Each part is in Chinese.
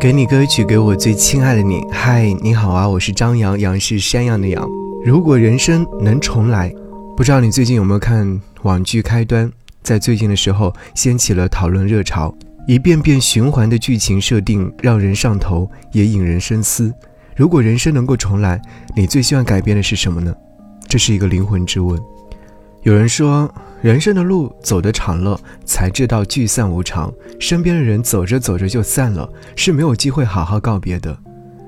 给你歌曲，给我最亲爱的你。嗨，你好啊，我是张扬，杨是山羊的羊。如果人生能重来，不知道你最近有没有看网剧《开端》？在最近的时候，掀起了讨论热潮，一遍遍循环的剧情设定让人上头，也引人深思。如果人生能够重来，你最希望改变的是什么呢？这是一个灵魂之问。有人说。人生的路走得长了，才知道聚散无常。身边的人走着走着就散了，是没有机会好好告别的。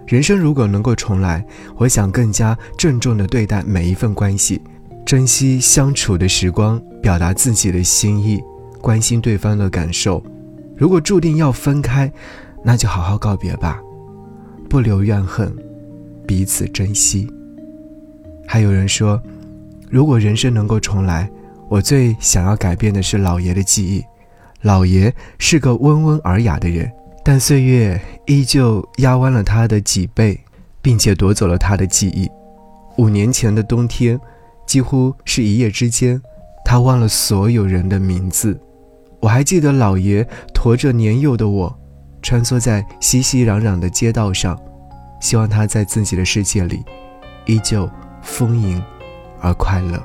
人生如果能够重来，我想更加郑重地对待每一份关系，珍惜相处的时光，表达自己的心意，关心对方的感受。如果注定要分开，那就好好告别吧，不留怨恨，彼此珍惜。还有人说，如果人生能够重来。我最想要改变的是老爷的记忆。老爷是个温文尔雅的人，但岁月依旧压弯了他的脊背，并且夺走了他的记忆。五年前的冬天，几乎是一夜之间，他忘了所有人的名字。我还记得老爷驮着年幼的我，穿梭在熙熙攘攘的街道上，希望他在自己的世界里，依旧丰盈而快乐。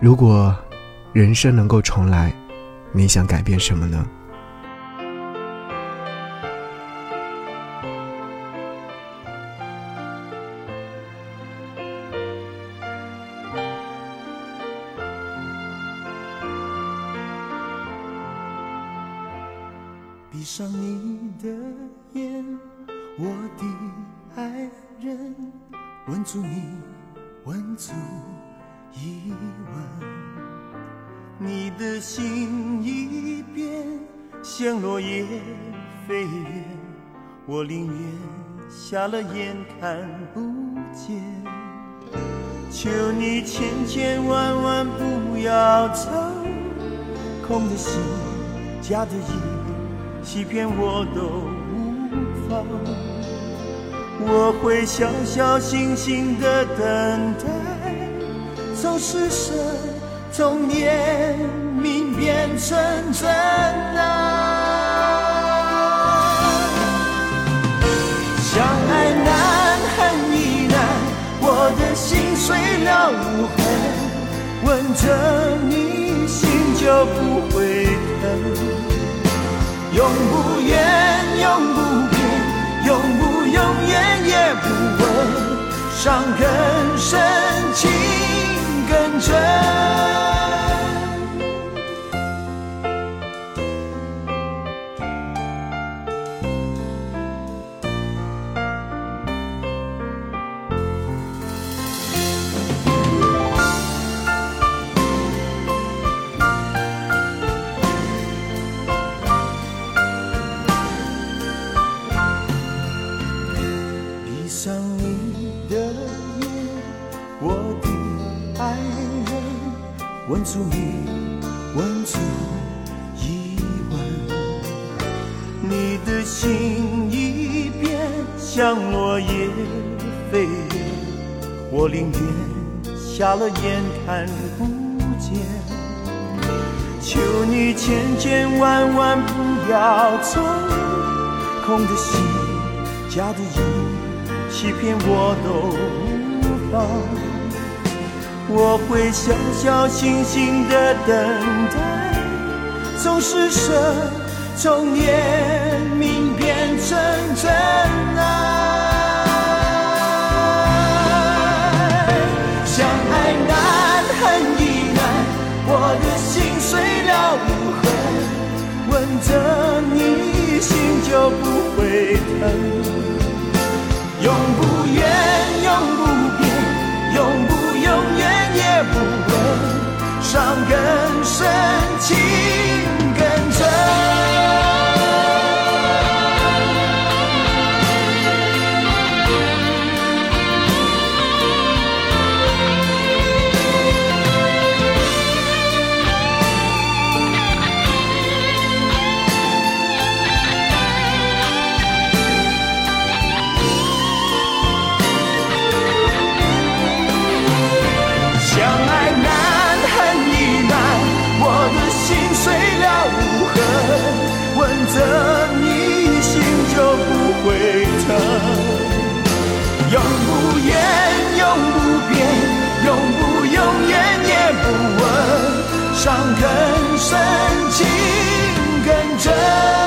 如果人生能够重来，你想改变什么呢？闭上你的眼，我的爱人，吻住你，吻住。一吻，你的心一变，像落叶飞远，我宁愿瞎了眼看不见。求你千千万万不要走，空的心，假的意，欺骗我都无妨。我会小小心心的等待。从是神，从念命变成真爱！相爱难，恨亦难，我的心碎了无痕，吻着你心就不会疼，永不远，永不变，永不永远也不问，伤痕想你的夜，我的爱人问出你，问出疑问。你的心一变，像落叶飞，我宁愿瞎了眼看不见。求你千千万万不要走，空的心，假的意，欺骗我都无妨。我会小小心心的等待，从施舍，从怜悯变成真爱。相爱难，恨亦难，我的心碎了无痕，吻着你心就不会疼，情。择，你心就不会疼。永不言，永不变，永不永远也不问，伤更深，情更真。